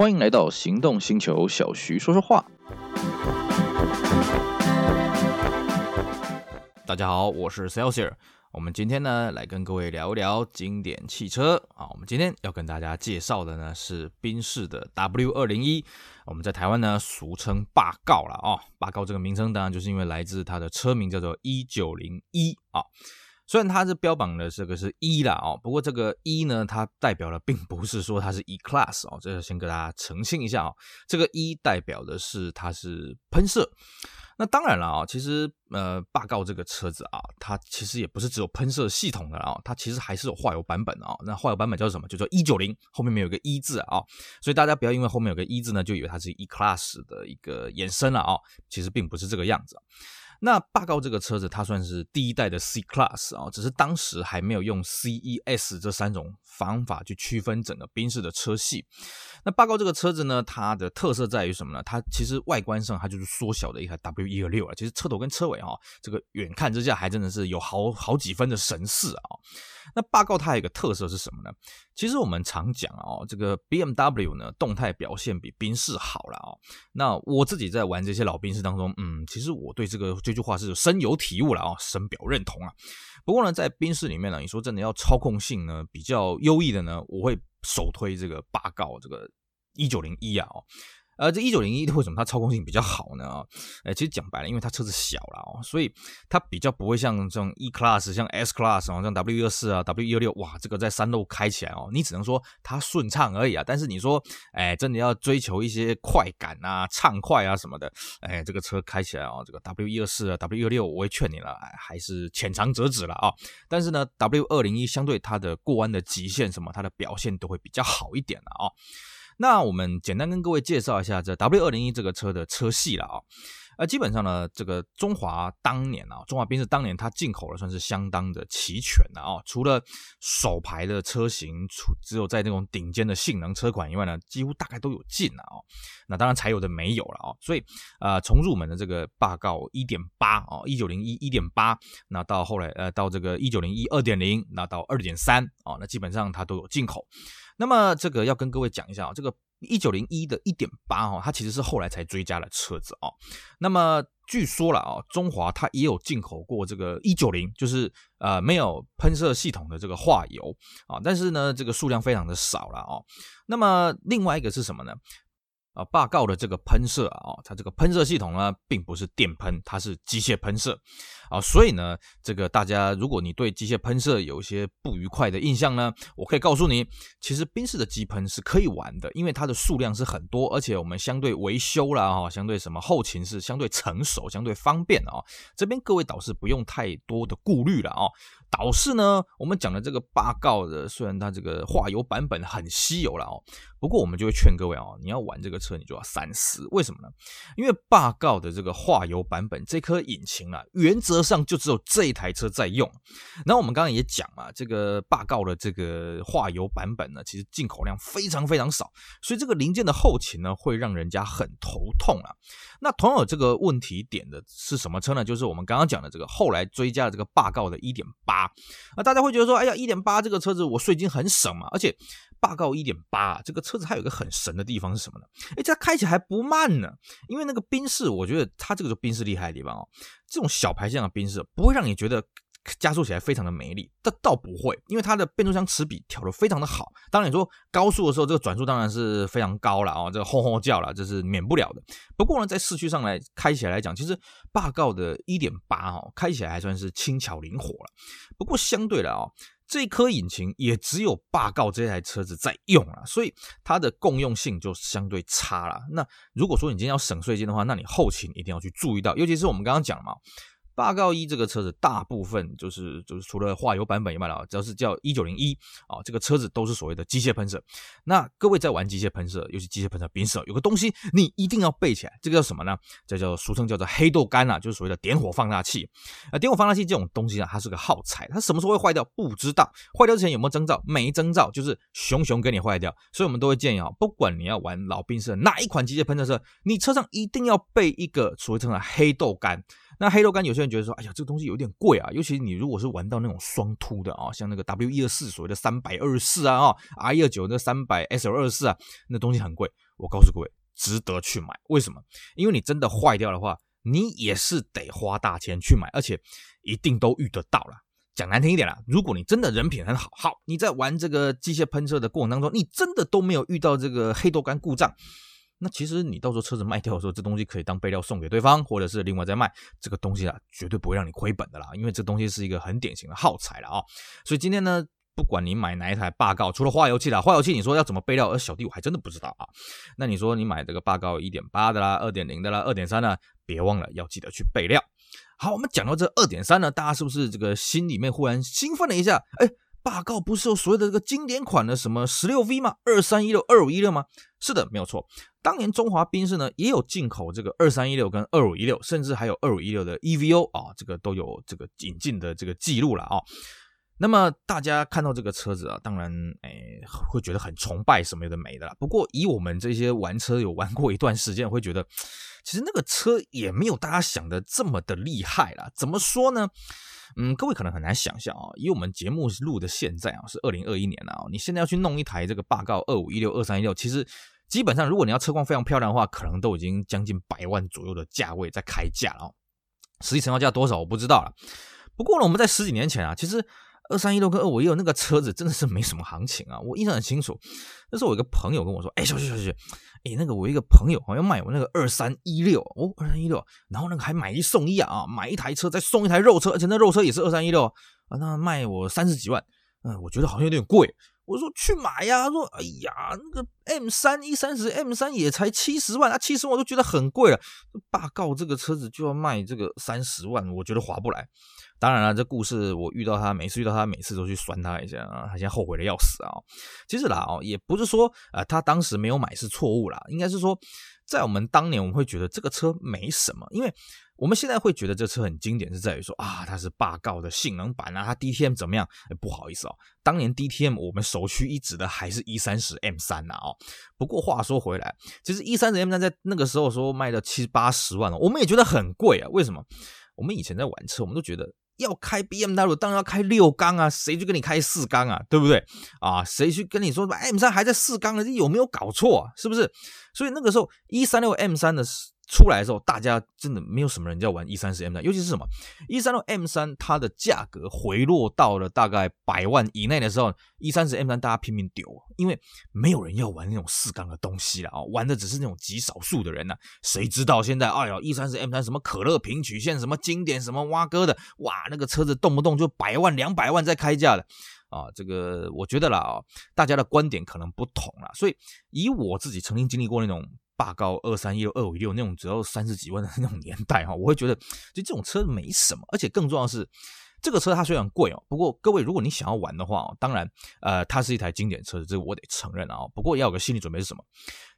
欢迎来到行动星球，小徐说说话。大家好，我是 Celsius。我们今天呢，来跟各位聊一聊经典汽车啊。我们今天要跟大家介绍的呢，是宾士的 W 二零一。我们在台湾呢，俗称霸告了啊。霸告这个名称，当然就是因为来自它的车名叫做一九零一啊。虽然它是标榜的这个是 E 啦哦，不过这个 E 呢，它代表的并不是说它是 E Class 哦，这个先跟大家澄清一下哦。这个 E 代表的是它是喷射。那当然了啊，其实呃，霸道这个车子啊，它其实也不是只有喷射系统的啊，它其实还是有化油版本的啊。那化油版本叫什么？就叫一九零，后面没有个 E 字啊，所以大家不要因为后面有个 E 字呢，就以为它是 E Class 的一个延伸了啊，其实并不是这个样子。那霸高这个车子，它算是第一代的 C Class 啊，只是当时还没有用 C、E、S 这三种方法去区分整个宾士的车系。那霸高这个车子呢，它的特色在于什么呢？它其实外观上它就是缩小的一台 W 一二六啊，其实车头跟车尾哈，这个远看之下还真的是有好好几分的神似啊。那霸高它有一个特色是什么呢？其实我们常讲啊，这个 BMW 呢，动态表现比宾士好了啊。那我自己在玩这些老宾士当中，嗯，其实我对这个这句话是深有体悟了啊，深表认同啊。不过呢，在宾士里面呢，你说真的要操控性呢比较优异的呢，我会首推这个霸告这个一九零一啊。呃，这一九零一为什么它操控性比较好呢？哎，其实讲白了，因为它车子小了哦，所以它比较不会像这种 E Class、像 S Class 啊、像 W 一二四啊、W 一二六，哇，这个在山路开起来哦，你只能说它顺畅而已啊。但是你说，哎，真的要追求一些快感啊、畅快啊什么的，哎，这个车开起来哦，这个 W 一二四啊、W 一二六，我会劝你了，还是浅尝辄止了啊。但是呢，W 二零一相对它的过弯的极限什么，它的表现都会比较好一点了啊。那我们简单跟各位介绍一下这 W 二零一这个车的车系了啊，呃，基本上呢，这个中华当年啊，中华宾士当年它进口的算是相当的齐全的啊，除了首排的车型，除只有在那种顶尖的性能车款以外呢，几乎大概都有进了啊。那当然柴油的没有了啊，所以呃，从入门的这个霸道一点八啊，一九零一一点八，那到后来呃，到这个一九零一二点零，那到二点三啊，那基本上它都有进口。那么这个要跟各位讲一下啊，这个一九零一的一点八哈，它其实是后来才追加了车子啊。那么据说了啊，中华它也有进口过这个一九零，就是呃没有喷射系统的这个化油啊，但是呢这个数量非常的少了啊。那么另外一个是什么呢？啊，霸告的这个喷射啊，它这个喷射系统呢，并不是电喷，它是机械喷射啊，所以呢，这个大家如果你对机械喷射有一些不愉快的印象呢，我可以告诉你，其实宾士的机喷是可以玩的，因为它的数量是很多，而且我们相对维修啦哈，相对什么后勤是相对成熟、相对方便啊，这边各位导师不用太多的顾虑了啊。导师呢，我们讲的这个霸告的，虽然它这个化油版本很稀有了哦，不过我们就会劝各位哦，你要玩这个车，你就要三思。为什么呢？因为霸誥的这个化油版本这颗引擎啊，原则上就只有这一台车在用。然后我们刚刚也讲嘛，这个霸誥的这个化油版本呢，其实进口量非常非常少，所以这个零件的后勤呢，会让人家很头痛啊。那同样有这个问题点的是什么车呢？就是我们刚刚讲的这个后来追加的这个霸誥的一点八。啊，大家会觉得说，哎呀，一点八这个车子我税金很省嘛，而且霸誥一点八这个车子还有一个很神的地方是什么呢？哎，这开起来还不慢呢，因为那个宾士，我觉得它这个就宾士厉害的地方哦，这种小排量的宾士不会让你觉得。加速起来非常的没力，这倒不会，因为它的变速箱齿比调得非常的好。当然你说高速的时候，这个转速当然是非常高了啊，这个轰轰叫了，这是免不了的。不过呢，在市区上来开起来来讲，其实霸誥的一点八哦，开起来还算是轻巧灵活了。不过相对的啊，这颗引擎也只有霸道这台车子在用了，所以它的共用性就相对差了。那如果说你今天要省税金的话，那你后勤一定要去注意到，尤其是我们刚刚讲嘛。八杠一这个车子大部分就是就是除了化油版本以外啊，只要是叫一九零一啊，这个车子都是所谓的机械喷射。那各位在玩机械喷射，尤其机械喷射冰射，有个东西你一定要背起来，这个叫什么呢？这叫俗称叫做黑豆干啊，就是所谓的点火放大器。啊，点火放大器这种东西啊，它是个耗材，它什么时候会坏掉不知道，坏掉之前有没有征兆？没征兆，就是熊熊给你坏掉。所以我们都会建议啊，不管你要玩老宾士哪一款机械喷射车，你车上一定要备一个所谓称的黑豆干。那黑豆干，有些人觉得说，哎呀，这个东西有点贵啊，尤其你如果是玩到那种双凸的啊，像那个 W 一二四所谓的三百二十四啊，啊 R 一二九那三百 S 二十四啊，那东西很贵。我告诉各位，值得去买。为什么？因为你真的坏掉的话，你也是得花大钱去买，而且一定都遇得到了。讲难听一点啦，如果你真的人品很好，好，你在玩这个机械喷射的过程当中，你真的都没有遇到这个黑豆干故障，那其实你到时候车子卖掉的时候，这东西可以当备料送给对方，或者是另外再卖，这个东西啊，绝对不会让你亏本的啦，因为这东西是一个很典型的耗材了啊。所以今天呢，不管你买哪一台霸誥，除了化油器啦，化油器你说要怎么备料，而小弟我还真的不知道啊。那你说你买这个霸誥一点八的啦，二点零的啦，二点三呢，别忘了要记得去备料。好，我们讲到这二点三呢，大家是不是这个心里面忽然兴奋了一下？哎，霸告不是有所谓的这个经典款的什么十六 V 吗？二三一六、二五一六吗？是的，没有错。当年中华宾士呢也有进口这个二三一六跟二五一六，甚至还有二五一六的 EVO 啊，这个都有这个引进的这个记录了啊。那么大家看到这个车子啊，当然哎会觉得很崇拜什么的没的啦。不过以我们这些玩车有玩过一段时间，会觉得。其实那个车也没有大家想的这么的厉害啦。怎么说呢？嗯，各位可能很难想象啊。以我们节目录的现在啊，是二零二一年了啊，你现在要去弄一台这个霸道二五一六、二三一六，其实基本上如果你要车况非常漂亮的话，可能都已经将近百万左右的价位在开价了。实际成交价多少我不知道了。不过呢，我们在十几年前啊，其实。二三一六跟二五一六那个车子真的是没什么行情啊！我印象很清楚，那时候我一个朋友跟我说：“哎，小徐小徐，哎，那个我一个朋友好像卖我那个二三一六哦，二三一六，然后那个还买一送一啊，买一台车再送一台肉车，而且那肉车也是二三一六啊，那卖我三十几万，嗯，我觉得好像有点贵。我说去买呀，他说哎呀，那个 M 三一三十 M 三也才七十万啊，七十万我都觉得很贵了。霸誥这个车子就要卖这个三十万，我觉得划不来。”当然了，这故事我遇到他，每次遇到他，每次都去酸他一下啊，他现在后悔的要死啊。其实啦，哦，也不是说呃他当时没有买是错误啦，应该是说在我们当年我们会觉得这个车没什么，因为我们现在会觉得这车很经典，是在于说啊它是霸道的性能版啊，它 DTM 怎么样？不好意思哦，当年 DTM 我们首屈一指的还是一三十 M 三呐哦。不过话说回来，其实一三十 M 三在那个时候说卖到七八十万了，我们也觉得很贵啊。为什么？我们以前在玩车，我们都觉得。要开 BMW 当然要开六缸啊，谁去跟你开四缸啊？对不对啊？谁去跟你说 M 三还在四缸呢？这有没有搞错啊？是不是？所以那个时候一三六 M 三的。出来的时候，大家真的没有什么人要玩 E 三十 M 三，尤其是什么 E 三六 M 三，它的价格回落到了大概百万以内的时候，E 三十 M 三大家拼命丢，因为没有人要玩那种四缸的东西了啊，玩的只是那种极少数的人呐。谁知道现在，哎呀，E 三十 M 三什么可乐平曲线，什么经典，什么挖哥的，哇，那个车子动不动就百万、两百万在开价的啊。这个我觉得啦，大家的观点可能不同啦，所以以我自己曾经经历过那种。霸高二三一六二五一六那种只要三十几万的那种年代哈，我会觉得就这种车没什么，而且更重要的是，这个车它虽然贵哦，不过各位如果你想要玩的话，当然呃它是一台经典车子，这个我得承认啊。不过要有个心理准备是什么？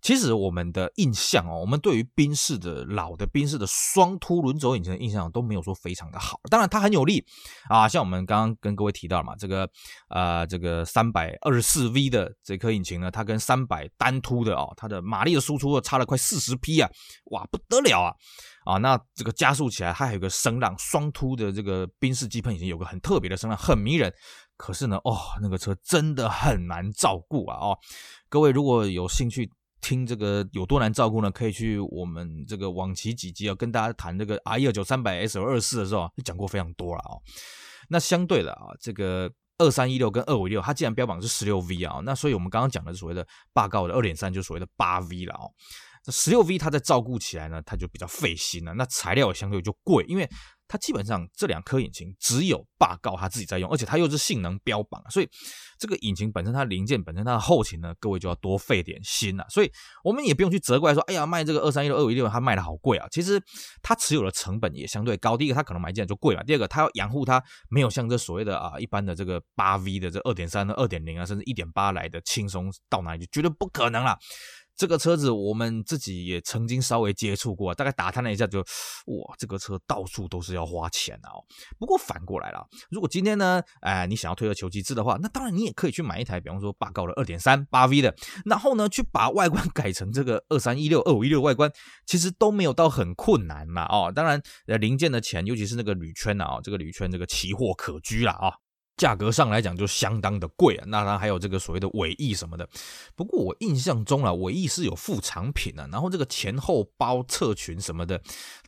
其实我们的印象哦，我们对于宾士的老的宾士的双凸轮轴引擎的印象都没有说非常的好。当然它很有力啊，像我们刚刚跟各位提到嘛，这个呃这个三百二十四 V 的这颗引擎呢，它跟三百单凸的哦，它的马力的输出差了快四十匹啊，哇不得了啊啊！那这个加速起来它还有个声浪，双凸的这个宾士机喷引擎有个很特别的声浪，很迷人。可是呢，哦那个车真的很难照顾啊哦，各位如果有兴趣。听这个有多难照顾呢？可以去我们这个往期几集啊，跟大家谈这个 R 一二九三百 S 二四的时候，就讲过非常多了啊。那相对的啊，这个二三一六跟二五六，它既然标榜是十六 V 啊，那所以我们刚刚讲的所谓的霸誥的二点三，就所谓的八 V 了啊。十六 V 它在照顾起来呢，它就比较费心了，那材料相对就贵，因为。它基本上这两颗引擎只有霸誥它自己在用，而且它又是性能标榜，所以这个引擎本身它零件本身它的后勤呢，各位就要多费点心了。所以我们也不用去责怪说，哎呀，卖这个二三一六、二五一六，它卖的好贵啊。其实它持有的成本也相对高。第一个，它可能买进来就贵了；第二个，它要养护它，没有像这所谓的啊一般的这个八 V 的这二点三、二点零啊，甚至一点八来的轻松到哪里去，绝对不可能啦。这个车子我们自己也曾经稍微接触过，大概打探了一下就，哇，这个车到处都是要花钱啊、哦。不过反过来了，如果今天呢，哎，你想要退而求其次的话，那当然你也可以去买一台，比方说霸誥的二点三八 V 的，然后呢，去把外观改成这个二三一六二五一六外观，其实都没有到很困难嘛。哦，当然，呃，零件的钱，尤其是那个铝圈啊，这个铝圈这个奇货可居了啊。价格上来讲就相当的贵啊。那它还有这个所谓的尾翼什么的。不过我印象中啊，尾翼是有副产品啊，然后这个前后包侧裙什么的，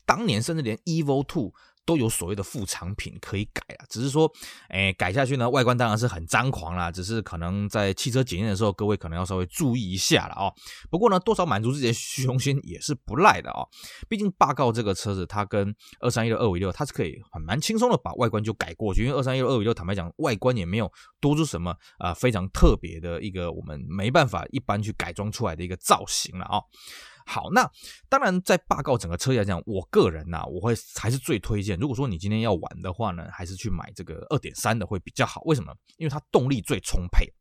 当年甚至连 Evo Two。都有所谓的副产品可以改啊，只是说，哎，改下去呢，外观当然是很张狂啦，只是可能在汽车检验的时候，各位可能要稍微注意一下了哦。不过呢，多少满足自己的虚荣心也是不赖的哦。毕竟霸誥这个车子，它跟二三一六、二五六，它是可以很蛮轻松的把外观就改过去，因为二三一六、二五六，坦白讲，外观也没有多出什么啊、非常特别的一个我们没办法一般去改装出来的一个造型了哦。好，那当然，在霸告整个车来讲，我个人呐、啊，我会还是最推荐。如果说你今天要玩的话呢，还是去买这个二点三的会比较好。为什么？因为它动力最充沛。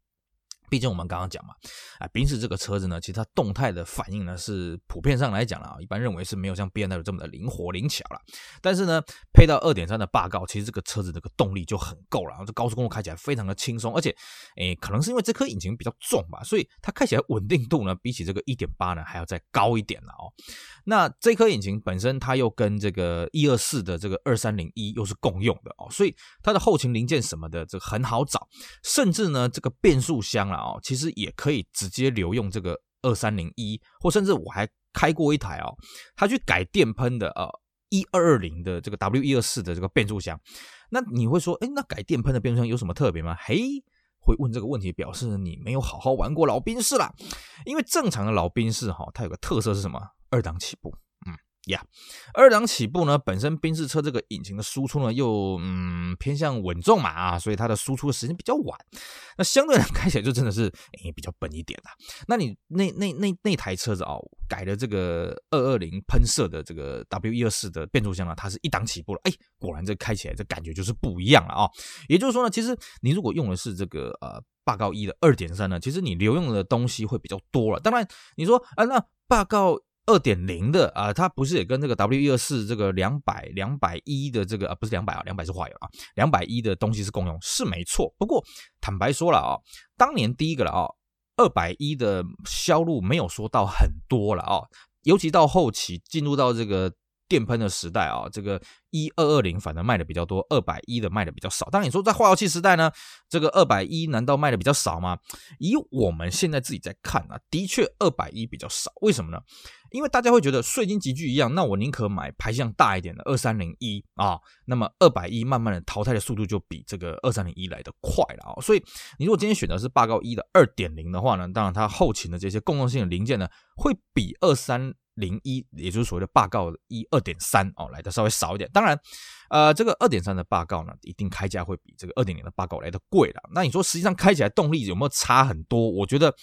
毕竟我们刚刚讲嘛，啊，宾士这个车子呢，其实它动态的反应呢是普遍上来讲啊，一般认为是没有像 BMW 这么的灵活灵巧了。但是呢，配到二点三的霸誥，其实这个车子这个动力就很够了，然后这高速公路开起来非常的轻松，而且，诶，可能是因为这颗引擎比较重吧，所以它开起来稳定度呢，比起这个一点八呢还要再高一点了哦。那这颗引擎本身它又跟这个一二四的这个二三零一又是共用的哦，所以它的后勤零件什么的这个很好找，甚至呢这个变速箱啊。哦，其实也可以直接留用这个二三零一，或甚至我还开过一台哦，它去改电喷的呃一二二零的这个 W 一二四的这个变速箱。那你会说，哎，那改电喷的变速箱有什么特别吗？嘿，会问这个问题，表示你没有好好玩过老兵士啦。因为正常的老兵士哈，它有个特色是什么？二档起步。呀二档起步呢，本身宾士车这个引擎的输出呢，又嗯偏向稳重嘛啊，所以它的输出的时间比较晚，那相对来讲开起来就真的是诶、比较笨一点啦。那你那那那那台车子、哦，改了这个二二零喷射的这个 W 一二四的变速箱呢，它是一档起步了，哎、果然这开起来这感觉就是不一样了啊、哦。也就是说呢，其实你如果用的是这个呃霸誥一的二点三呢，其实你留用的东西会比较多了。当然你说啊，那霸誥。二点零的啊，它不是也跟这个 W 一二四这个两百两百一的这个啊，不是两百啊，两百是化油啊，两百一的东西是共用，是没错。不过坦白说了啊，当年第一个了啊，二百一的销路没有说到很多了啊，尤其到后期进入到这个。电喷的时代啊，这个一二二零反而卖的比较多，二百一的卖的比较少。当然你说在化油器时代呢，这个二百一难道卖的比较少吗？以我们现在自己在看啊，的确二百一比较少。为什么呢？因为大家会觉得税金集聚一样，那我宁可买排量大一点的二三零一啊。那么二百一慢慢的淘汰的速度就比这个二三零一来的快了啊。所以你如果今天选的是霸誥一的二点零的话呢，当然它后勤的这些共用性的零件呢，会比二三。零一，也就是所谓的霸告一二点三哦，来的稍微少一点。当然，呃，这个二点三的霸告呢，一定开价会比这个二点零的霸告来的贵了。那你说实际上开起来动力有没有差很多？我觉得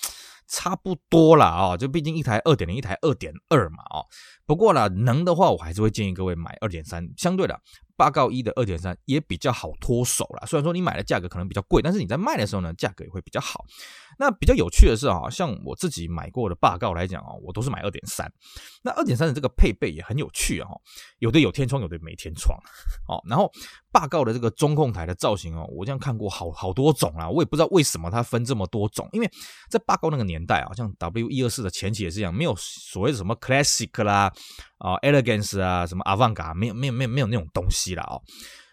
差不多了啊，就毕竟一台二点零，一台二点二嘛啊。不过呢，能的话，我还是会建议各位买二点三，相对的。霸告一的二点三也比较好脱手了，虽然说你买的价格可能比较贵，但是你在卖的时候呢，价格也会比较好。那比较有趣的是啊，像我自己买过的霸告来讲啊，我都是买二点三。那二点三的这个配备也很有趣啊，有的有天窗，有的没天窗哦。然后霸告的这个中控台的造型哦，我这样看过好好多种啊，我也不知道为什么它分这么多种，因为在霸告那个年代啊，像 W 一二四的前期也是一样，没有所谓的什么 Classic 啦。啊、哦、，elegance 啊，什么 Avangard 没有没有没有没有那种东西了哦。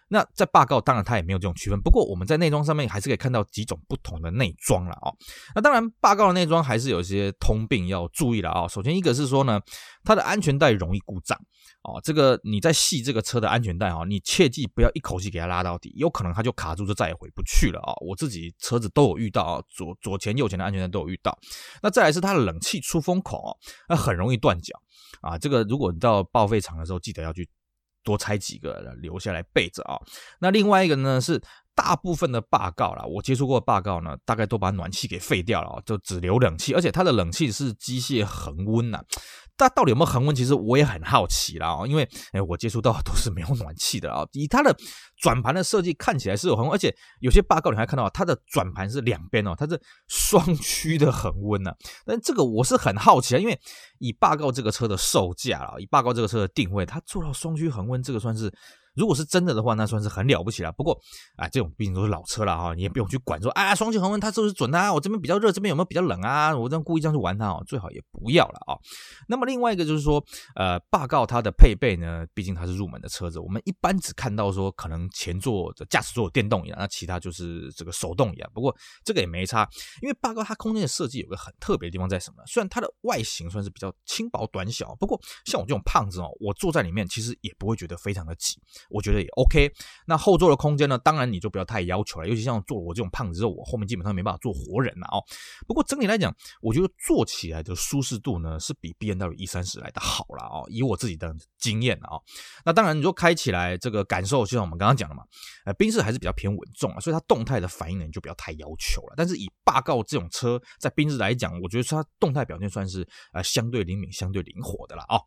那在霸誥当然它也没有这种区分，不过我们在内装上面还是可以看到几种不同的内装了哦。那当然霸誥的内装还是有一些通病要注意了啊、哦。首先一个是说呢，它的安全带容易故障哦。这个你在系这个车的安全带哈，你切记不要一口气给它拉到底，有可能它就卡住，就再也回不去了啊、哦。我自己车子都有遇到啊，左左前右前的安全带都有遇到。那再来是它的冷气出风口哦，那很容易断脚。啊，这个如果你到报废厂的时候，记得要去多拆几个留下来备着啊。那另外一个呢，是大部分的霸誥啦，我接触过的霸告呢，大概都把暖气给废掉了，就只留冷气，而且它的冷气是机械恒温呐。它到底有没有恒温？其实我也很好奇啦，因为哎，我接触到都是没有暖气的啊。以它的转盘的设计看起来是有恒温，而且有些霸告你还看到它的转盘是两边哦，它是双区的恒温呢。但这个我是很好奇啊，因为以霸告这个车的售价啊，以霸告这个车的定位，它做到双区恒温，这个算是如果是真的的话，那算是很了不起了。不过啊，这种毕竟都是老车了哈，你也不用去管说啊，双气恒温它是不是准啊？我这边比较热，这边有没有比较冷啊？我这样故意这样去玩它哦，最好也不要了啊。那么另外一个就是说，呃，霸道它的配备呢，毕竟它是入门的车子，我们一般只看到说可能前座的驾驶座有电动椅，那其他就是这个手动椅啊。不过这个也没差，因为霸道它空间的设计有个很特别的地方在什么呢？虽然它的外形算是比较轻薄短小，不过像我这种胖子哦，我坐在里面其实也不会觉得非常的挤，我觉得也 OK。那后座的空间呢，当然你就不要太要求了，尤其像坐我这种胖子之后，我后面基本上没办法坐活人了哦。不过整体来讲，我觉得坐起来的舒适度呢，是比 BNR 一三十来的好了哦。以我自己的经验啊，那当然你说开起来这个感受，就像我们刚刚讲的嘛，呃，宾士还是比较偏稳重啊，所以它动态的反应呢，就不要太要求了。但是以霸道这种车在宾士来讲，我觉得它动态表现算是呃相对灵敏、相对灵活的了啊。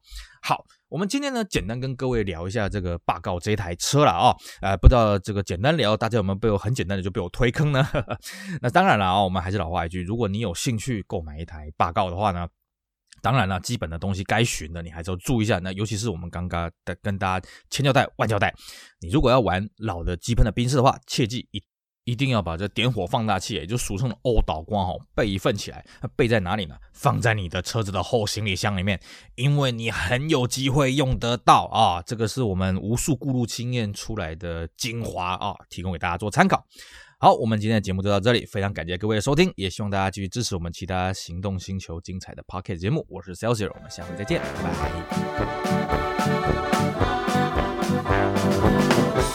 好，我们今天呢，简单跟各位聊一下这个霸道这一台车了啊。呃，不知道这个简单聊，大家有没有被我很简单的就被我推坑呢？那当然了啊，我们还是老话一句，如果你有兴趣购买一台霸道的话呢，当然了，基本的东西该寻的你还是要注意一下。那尤其是我们刚刚的跟大家千交代万交代，你如果要玩老的机喷的宾士的话，切记一。一定要把这点火放大器，也就俗称的欧导光哦，备一份起来。备在哪里呢？放在你的车子的后行李箱里面，因为你很有机会用得到啊。这个是我们无数顾路经验出来的精华啊，提供给大家做参考。好，我们今天的节目就到这里，非常感谢各位的收听，也希望大家继续支持我们其他行动星球精彩的 p o c k e t 节目。我是 Celsius，我们下回再见，拜拜。